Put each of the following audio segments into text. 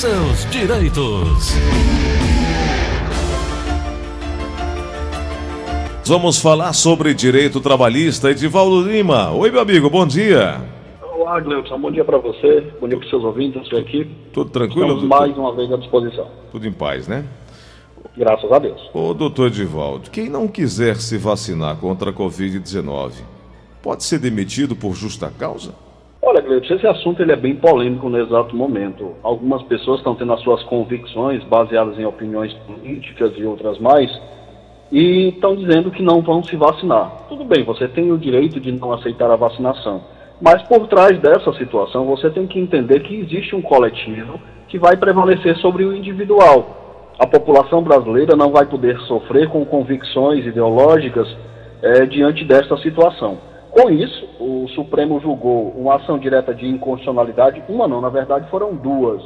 seus direitos. Vamos falar sobre direito trabalhista. Edivaldo Lima. Oi, meu amigo, bom dia. Olá, Gleudson. Bom dia para você, bom dia para os seus ouvintes, a sua equipe. Tudo tranquilo? Estamos mais uma vez à disposição. Tudo em paz, né? Graças a Deus. Ô, doutor Edivaldo, quem não quiser se vacinar contra a Covid-19 pode ser demitido por justa causa? Olha, Gleudson, esse assunto ele é bem polêmico no exato momento. Algumas pessoas estão tendo as suas convicções baseadas em opiniões políticas e outras mais, e estão dizendo que não vão se vacinar. Tudo bem, você tem o direito de não aceitar a vacinação, mas por trás dessa situação você tem que entender que existe um coletivo que vai prevalecer sobre o individual. A população brasileira não vai poder sofrer com convicções ideológicas é, diante desta situação. Com isso, o Supremo julgou uma ação direta de inconstitucionalidade, uma não, na verdade foram duas,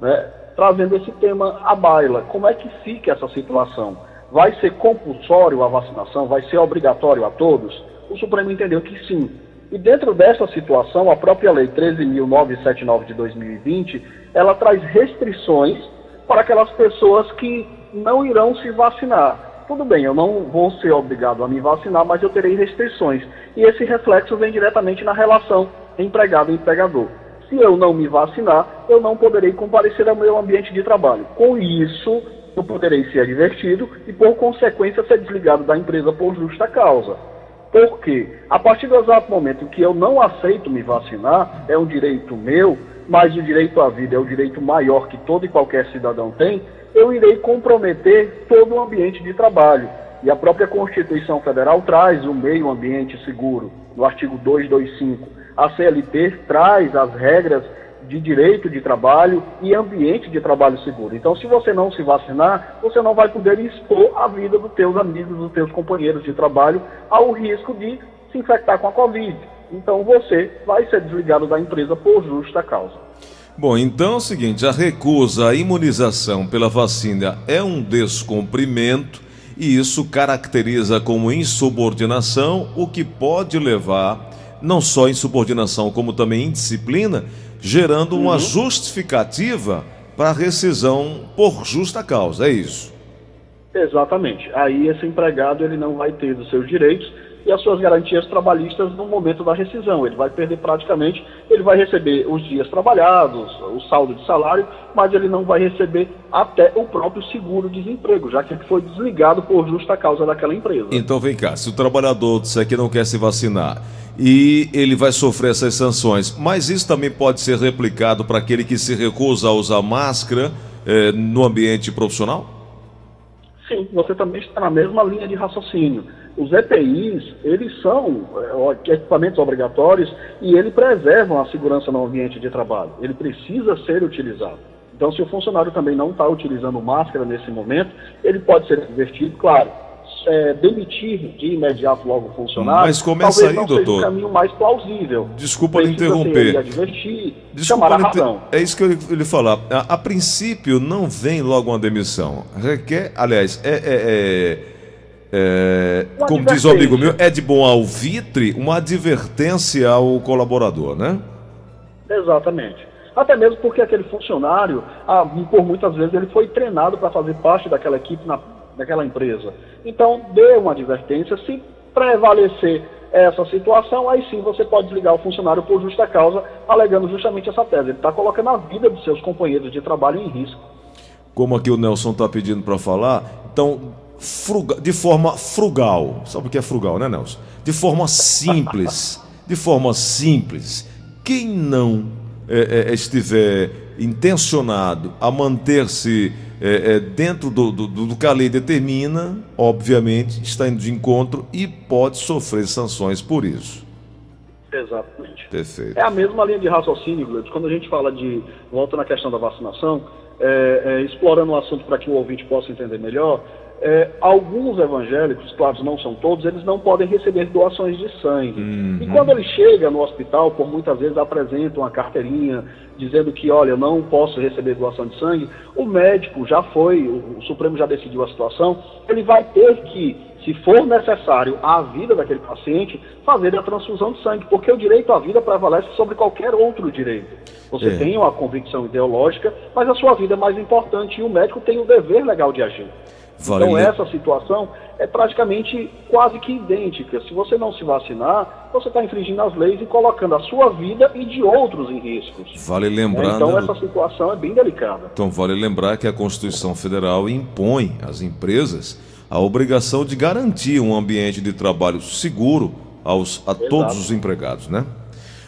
né, trazendo esse tema à baila. Como é que fica essa situação? vai ser compulsório a vacinação, vai ser obrigatório a todos? O Supremo entendeu que sim. E dentro dessa situação, a própria Lei 13.979 de 2020, ela traz restrições para aquelas pessoas que não irão se vacinar. Tudo bem, eu não vou ser obrigado a me vacinar, mas eu terei restrições. E esse reflexo vem diretamente na relação empregado-empregador. Se eu não me vacinar, eu não poderei comparecer ao meu ambiente de trabalho. Com isso, eu poderei ser advertido e, por consequência, ser desligado da empresa por justa causa. Porque, a partir do exato momento que eu não aceito me vacinar, é um direito meu, mas o direito à vida é o direito maior que todo e qualquer cidadão tem, eu irei comprometer todo o ambiente de trabalho. E a própria Constituição Federal traz o meio ambiente seguro, no artigo 225. A CLT traz as regras de direito de trabalho e ambiente de trabalho seguro. Então, se você não se vacinar, você não vai poder expor a vida dos teus amigos, dos teus companheiros de trabalho ao risco de se infectar com a Covid. Então, você vai ser desligado da empresa por justa causa. Bom, então é o seguinte: a recusa à imunização pela vacina é um descumprimento e isso caracteriza como insubordinação, o que pode levar não só insubordinação, como também indisciplina, gerando uma uhum. justificativa para rescisão por justa causa, é isso? Exatamente. Aí esse empregado ele não vai ter os seus direitos e as suas garantias trabalhistas no momento da rescisão. Ele vai perder praticamente, ele vai receber os dias trabalhados, o saldo de salário, mas ele não vai receber até o próprio seguro-desemprego, já que ele foi desligado por justa causa daquela empresa. Então vem cá, se o trabalhador disser que não quer se vacinar e ele vai sofrer essas sanções, mas isso também pode ser replicado para aquele que se recusa a usar máscara eh, no ambiente profissional? Sim, você também está na mesma linha de raciocínio os EPIs, eles são é, equipamentos obrigatórios e eles preservam a segurança no ambiente de trabalho. Ele precisa ser utilizado. Então, se o funcionário também não está utilizando máscara nesse momento, ele pode ser advertido, claro. É, demitir de imediato logo o funcionário, Mas começa aí, doutor. Seja o caminho mais plausível. Desculpa lhe interromper. Advertir, Desculpa a razão. É isso que eu lhe falar. A, a, princípio, não vem logo uma demissão. Requer, aliás, é, é, é é, como diz o amigo meu, é de bom alvitre uma advertência ao colaborador, né? Exatamente. Até mesmo porque aquele funcionário, ah, por muitas vezes, ele foi treinado para fazer parte daquela equipe, na, daquela empresa. Então, dê uma advertência. Se prevalecer essa situação, aí sim você pode desligar o funcionário por justa causa, alegando justamente essa tese. Ele está colocando a vida dos seus companheiros de trabalho em risco. Como aqui o Nelson está pedindo para falar, então frugal, de forma frugal. Sabe o que é frugal, né, Nelson? De forma simples. de forma simples. Quem não é, é, estiver intencionado a manter-se é, é dentro do, do, do, que a lei determina, obviamente está indo de encontro e pode sofrer sanções por isso. Exatamente. Perfeito. É a mesma linha de raciocínio, Gleudson. Quando a gente fala de. Volta na questão da vacinação, é, é, explorando o assunto para que o ouvinte possa entender melhor, é, alguns evangélicos, claro, não são todos, eles não podem receber doações de sangue. Uhum. E quando ele chega no hospital, por muitas vezes apresenta uma carteirinha dizendo que, olha, não posso receber doação de sangue, o médico já foi, o, o Supremo já decidiu a situação, ele vai ter que se for necessário à vida daquele paciente, fazer a transfusão de sangue, porque o direito à vida prevalece sobre qualquer outro direito. Você é. tem uma convicção ideológica, mas a sua vida é mais importante e o médico tem o dever legal de agir. Então essa situação é praticamente quase que idêntica. Se você não se vacinar, você está infringindo as leis e colocando a sua vida e de outros em riscos. Vale lembrar. Então né, essa situação é bem delicada. Então vale lembrar que a Constituição Federal impõe às empresas a obrigação de garantir um ambiente de trabalho seguro aos, a Exato. todos os empregados, né?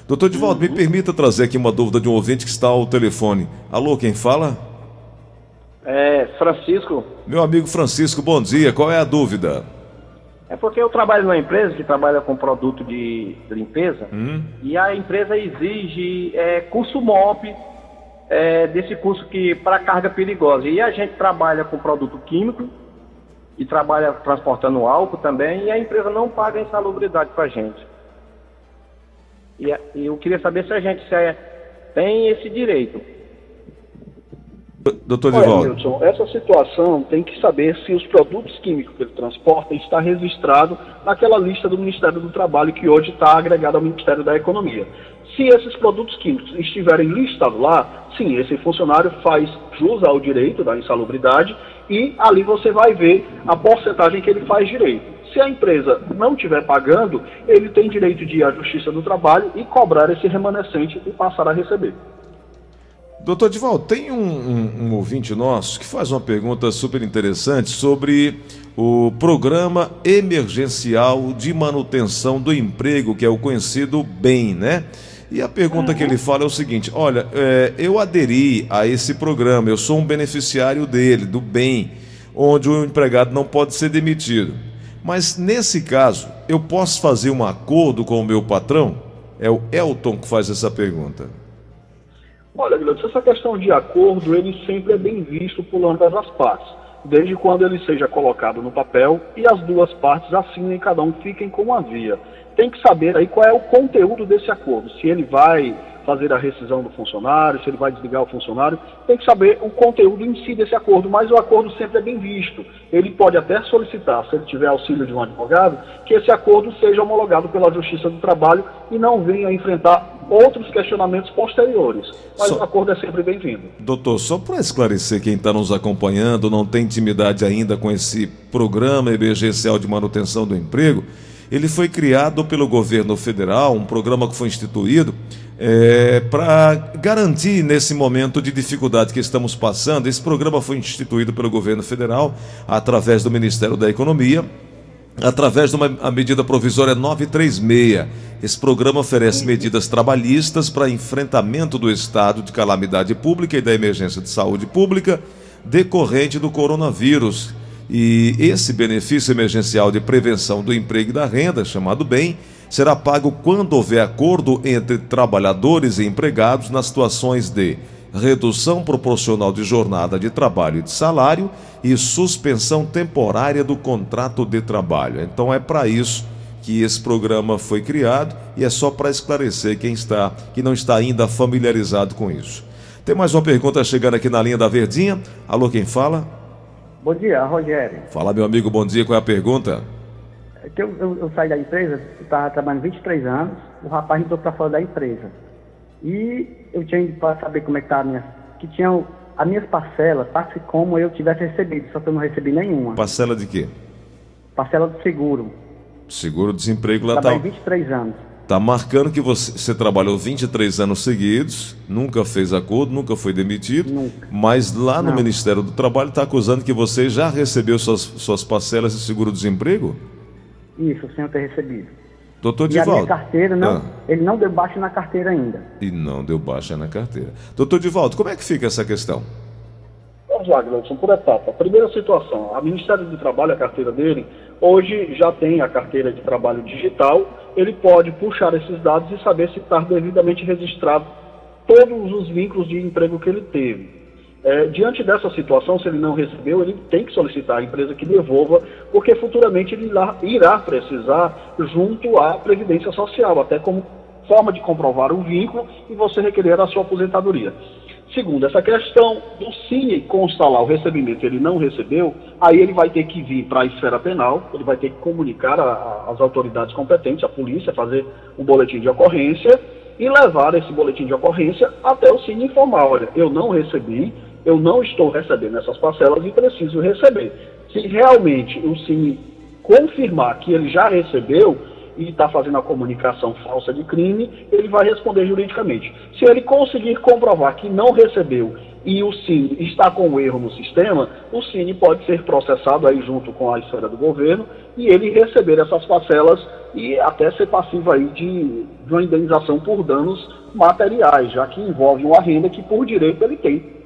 Doutor Divaldo, uhum. me permita trazer aqui uma dúvida de um ouvinte que está ao telefone. Alô, quem fala? É, Francisco. Meu amigo Francisco, bom dia. Qual é a dúvida? É porque eu trabalho numa empresa que trabalha com produto de limpeza hum. e a empresa exige é, curso MOP é, desse curso que para carga perigosa. E a gente trabalha com produto químico e trabalha transportando álcool também, e a empresa não paga insalubridade para a gente. E, e, eu queria saber se a gente se é, tem esse direito. Doutor Divaldo. Milton, essa situação tem que saber se os produtos químicos que ele transporta está registrado naquela lista do Ministério do Trabalho que hoje está agregada ao Ministério da Economia. Se esses produtos químicos estiverem listados lá, sim, esse funcionário faz jus ao direito da insalubridade e ali você vai ver a porcentagem que ele faz direito. Se a empresa não estiver pagando, ele tem direito de ir à Justiça do Trabalho e cobrar esse remanescente e passar a receber. Doutor Divaldo, tem um, um, um, ouvinte nosso que faz uma pergunta super interessante sobre o Programa Emergencial de Manutenção do Emprego, que é o conhecido BEM, né? E a pergunta que ele fala é o seguinte: olha, é, eu aderi a esse programa, eu sou um beneficiário dele, do bem, onde o empregado não pode ser demitido. Mas nesse caso, eu posso fazer um acordo com o meu patrão? É o Elton que faz essa pergunta. Olha, Guilherme, essa questão de acordo, ele sempre é bem visto por ambas as partes, desde quando ele seja colocado no papel e as duas partes assinem, cada um fiquem como havia tem que saber aí qual é o conteúdo desse acordo. Se ele vai fazer a rescisão do funcionário, se ele vai desligar o funcionário, tem que saber o conteúdo em si desse acordo, mas o acordo sempre é bem visto. Ele pode até solicitar, se ele tiver auxílio de um advogado, que esse acordo seja homologado pela Justiça do Trabalho e não venha enfrentar outros questionamentos posteriores. Mas só... o acordo é sempre bem-vindo. Doutor, só para esclarecer quem está nos acompanhando, não tem intimidade ainda com esse programa emergencial de manutenção do emprego, ele foi criado pelo governo federal, um programa que foi instituído é, para garantir nesse momento de dificuldade que estamos passando. Esse programa foi instituído pelo governo federal através do Ministério da Economia, através de uma medida provisória 936. Esse programa oferece medidas trabalhistas para enfrentamento do estado de calamidade pública e da emergência de saúde pública decorrente do coronavírus e esse benefício emergencial de prevenção do emprego e da renda, chamado BEM, será pago quando houver acordo entre trabalhadores e empregados nas situações de redução proporcional de jornada de trabalho e de salário e suspensão temporária do contrato de trabalho. Então é para isso que esse programa foi criado e é só para esclarecer quem está que não está ainda familiarizado com isso. Tem mais uma pergunta chegando aqui na linha da Verdinha. Alô, quem fala? Bom dia, Rogério. Fala, meu amigo, bom dia. Qual é a pergunta? É que eu, eu, eu saí da empresa, estava trabalhando 23 anos, o rapaz entrou para fora da empresa. E eu tinha ido para saber como é que estava minha. Que tinham as minhas parcelas, passe como eu tivesse recebido, só que eu não recebi nenhuma. Parcela de quê? Parcela do seguro. Seguro-desemprego lá está. 23 anos. Está marcando que você, você, trabalhou 23 anos seguidos, nunca fez acordo, nunca foi demitido, nunca. mas lá no Não. Ministério do Trabalho está acusando que você já recebeu suas, suas parcelas de seguro-desemprego? Isso, sem eu ter recebido. Doutor e Divaldo. a minha carteira, não, ah. ele não deu baixa na carteira ainda. E não deu baixa na carteira. Doutor Divaldo, como é que fica essa questão? Vamos lá, Gleison, por etapa. Primeira situação, a Ministério do Trabalho, a carteira dele, hoje já tem a carteira de trabalho digital, ele pode puxar esses dados e saber se está devidamente registrado todos os vínculos de emprego que ele teve. É, diante dessa situação, se ele não recebeu, ele tem que solicitar à empresa que devolva, porque futuramente ele irá precisar junto à Previdência Social, até como forma de comprovar o vínculo e você requerer a sua aposentadoria. Segundo, essa questão do Cine constar lá o recebimento, ele não recebeu, aí ele vai ter que vir para a esfera penal, ele vai ter que comunicar às autoridades competentes, a polícia, fazer um boletim de ocorrência e levar esse boletim de ocorrência até o Cine informar, olha, eu não recebi, eu não estou recebendo essas parcelas e preciso receber. Se realmente o Cine confirmar que ele já recebeu, e está fazendo a comunicação falsa de crime, ele vai responder juridicamente. Se ele conseguir comprovar que não recebeu e o Cine está com o erro no sistema, o Cine pode ser processado aí junto com a esfera do governo e ele receber essas parcelas e até ser passivo aí de, de uma indenização por danos materiais, já que envolve uma renda que por direito ele tem.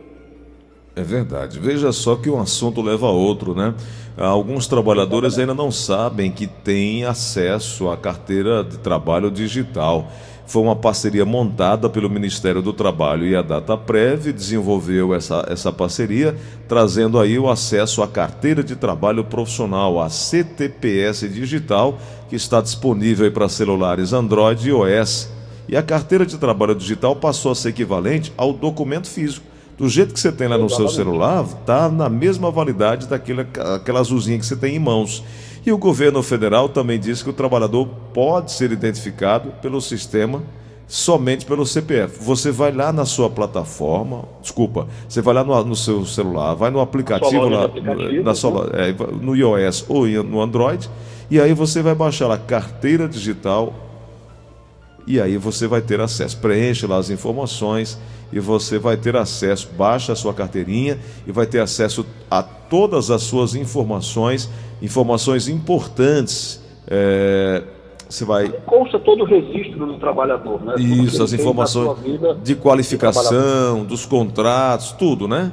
É verdade. Veja só que um assunto leva a outro, né? Alguns trabalhadores ainda não sabem que têm acesso à carteira de trabalho digital. Foi uma parceria montada pelo Ministério do Trabalho e a DataPrev desenvolveu essa, essa parceria, trazendo aí o acesso à carteira de trabalho profissional, a CTPS digital, que está disponível para celulares Android e iOS. E a carteira de trabalho digital passou a ser equivalente ao documento físico do jeito que você tem lá no seu celular, está na mesma validade daquela aquela azulzinha que você tem em mãos. E o governo federal também disse que o trabalhador pode ser identificado pelo sistema somente pelo CPF. Você vai lá na sua plataforma, desculpa, você vai lá no, no seu celular, vai no aplicativo, lá, aplicativo na sua, né? é, no iOS ou no Android, e aí você vai baixar a carteira digital e aí você vai ter acesso. Preenche lá as informações e você vai ter acesso, baixa a sua carteirinha e vai ter acesso a todas as suas informações, informações importantes. É, você vai. Consta todo o registro do trabalhador, né? Isso, as informações de qualificação, de dos contratos, tudo, né?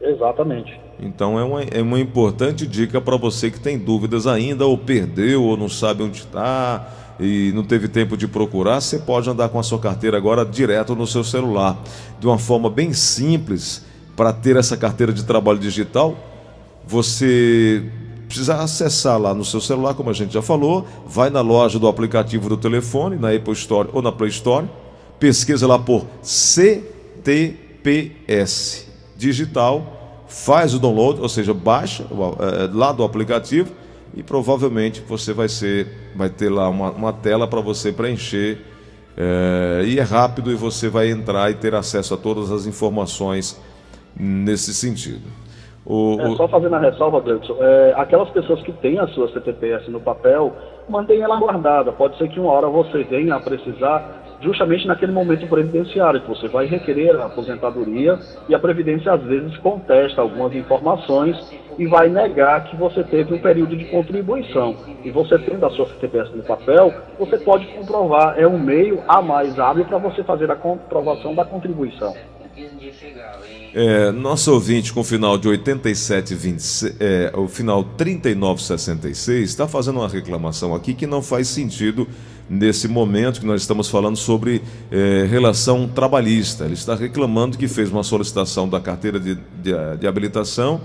Exatamente. Então é uma, é uma importante dica para você que tem dúvidas ainda, ou perdeu, ou não sabe onde está e não teve tempo de procurar, você pode andar com a sua carteira agora direto no seu celular, de uma forma bem simples. Para ter essa carteira de trabalho digital, você precisa acessar lá no seu celular, como a gente já falou, vai na loja do aplicativo do telefone, na Apple Store ou na Play Store, pesquisa lá por CTPS digital, faz o download, ou seja, baixa é, lá do aplicativo e provavelmente você vai ser, vai ter lá uma, uma tela para você preencher é, e é rápido e você vai entrar e ter acesso a todas as informações nesse sentido. O, é, só fazendo a ressalva, Gleudson, é, aquelas pessoas que têm a sua CTPS no papel, mantenha ela guardada. Pode ser que uma hora você venha a precisar justamente naquele momento previdenciário, que você vai requerer a aposentadoria e a Previdência às vezes contesta algumas informações e vai negar que você teve um período de contribuição. E você tendo a sua CTPS no papel, você pode comprovar, é um meio a mais hábil para você fazer a comprovação da contribuição. É, nosso ouvinte com final de 87, é, o final 3966, está fazendo uma reclamação aqui que não faz sentido nesse momento que nós estamos falando sobre é, relação trabalhista. Ele está reclamando que fez uma solicitação da carteira de, de, de habilitação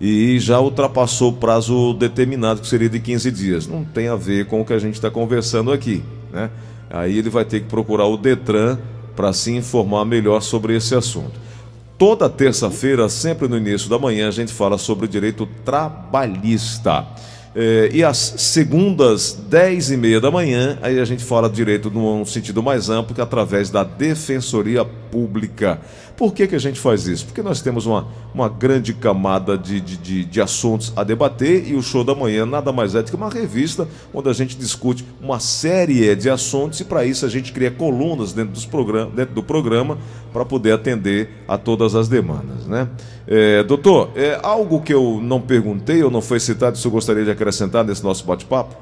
e já ultrapassou o prazo determinado, que seria de 15 dias. Não tem a ver com o que a gente está conversando aqui. Né? Aí ele vai ter que procurar o Detran para se informar melhor sobre esse assunto. Toda terça-feira, sempre no início da manhã, a gente fala sobre o direito trabalhista. É, e às segundas, 10 e meia da manhã, aí a gente fala direito num sentido mais amplo, que é através da Defensoria Pública. Por que, que a gente faz isso? Porque nós temos uma, uma grande camada de, de, de, de assuntos a debater e o Show da Manhã nada mais é do que uma revista onde a gente discute uma série de assuntos e para isso a gente cria colunas dentro, dos program dentro do programa para poder atender a todas as demandas. Né? É, doutor, é algo que eu não perguntei ou não foi citado, se eu gostaria de acrescentar nesse nosso bate-papo?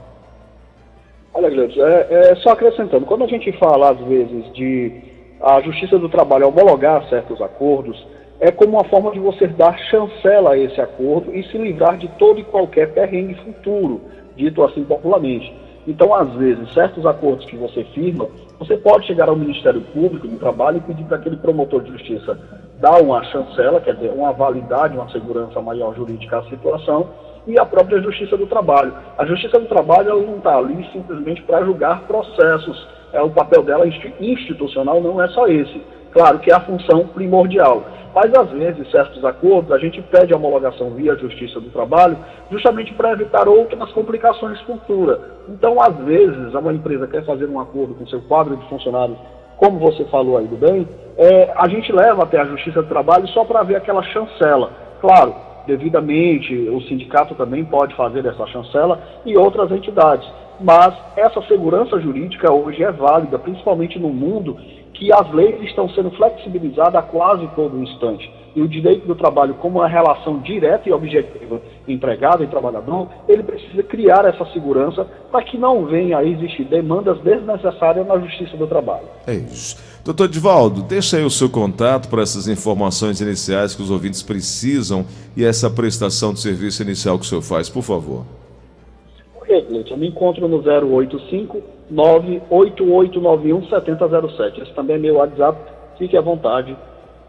Olha, é, é, só acrescentando, quando a gente fala às vezes de a Justiça do Trabalho homologar certos acordos, é como uma forma de você dar chancela a esse acordo e se livrar de todo e qualquer perrengue futuro, dito assim popularmente. Então, às vezes, certos acordos que você firma, você pode chegar ao Ministério Público do Trabalho e pedir para aquele promotor de justiça dar uma chancela, quer dizer, uma validade, uma segurança maior jurídica à situação, e a própria Justiça do Trabalho. A Justiça do Trabalho ela não está ali simplesmente para julgar processos é, o papel dela institucional não é só esse. Claro que é a função primordial. Mas às vezes, certos acordos, a gente pede homologação via Justiça do Trabalho, justamente para evitar outras complicações futuras. Então, às vezes, uma empresa quer fazer um acordo com seu quadro de funcionários, como você falou aí do bem, é, a gente leva até a Justiça do Trabalho só para ver aquela chancela. Claro, devidamente, o sindicato também pode fazer essa chancela e outras entidades. Mas essa segurança jurídica hoje é válida, principalmente no mundo que as leis estão sendo flexibilizadas a quase todo instante. E o direito do trabalho, como uma relação direta e objetiva empregado e trabalhador, ele precisa criar essa segurança para que não venha a existir demandas desnecessárias na justiça do trabalho. É isso. Doutor Divaldo, deixa aí o seu contato para essas informações iniciais que os ouvintes precisam e essa prestação de serviço inicial que o senhor faz, por favor. Ok, Cleiton, eu me encontro no 085 98891 7007. Esse também é meu WhatsApp, fique à vontade.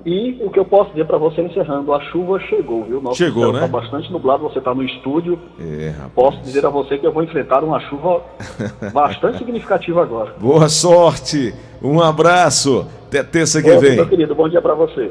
E o que eu posso dizer para você encerrando, a chuva chegou, viu? Nosso chegou, né? Está bastante nublado, você está no estúdio. É, rapaz. Posso dizer a você que eu vou enfrentar uma chuva bastante significativa agora. Boa sorte, um abraço, até terça que Bom, vem. Meu querido, bom dia para você.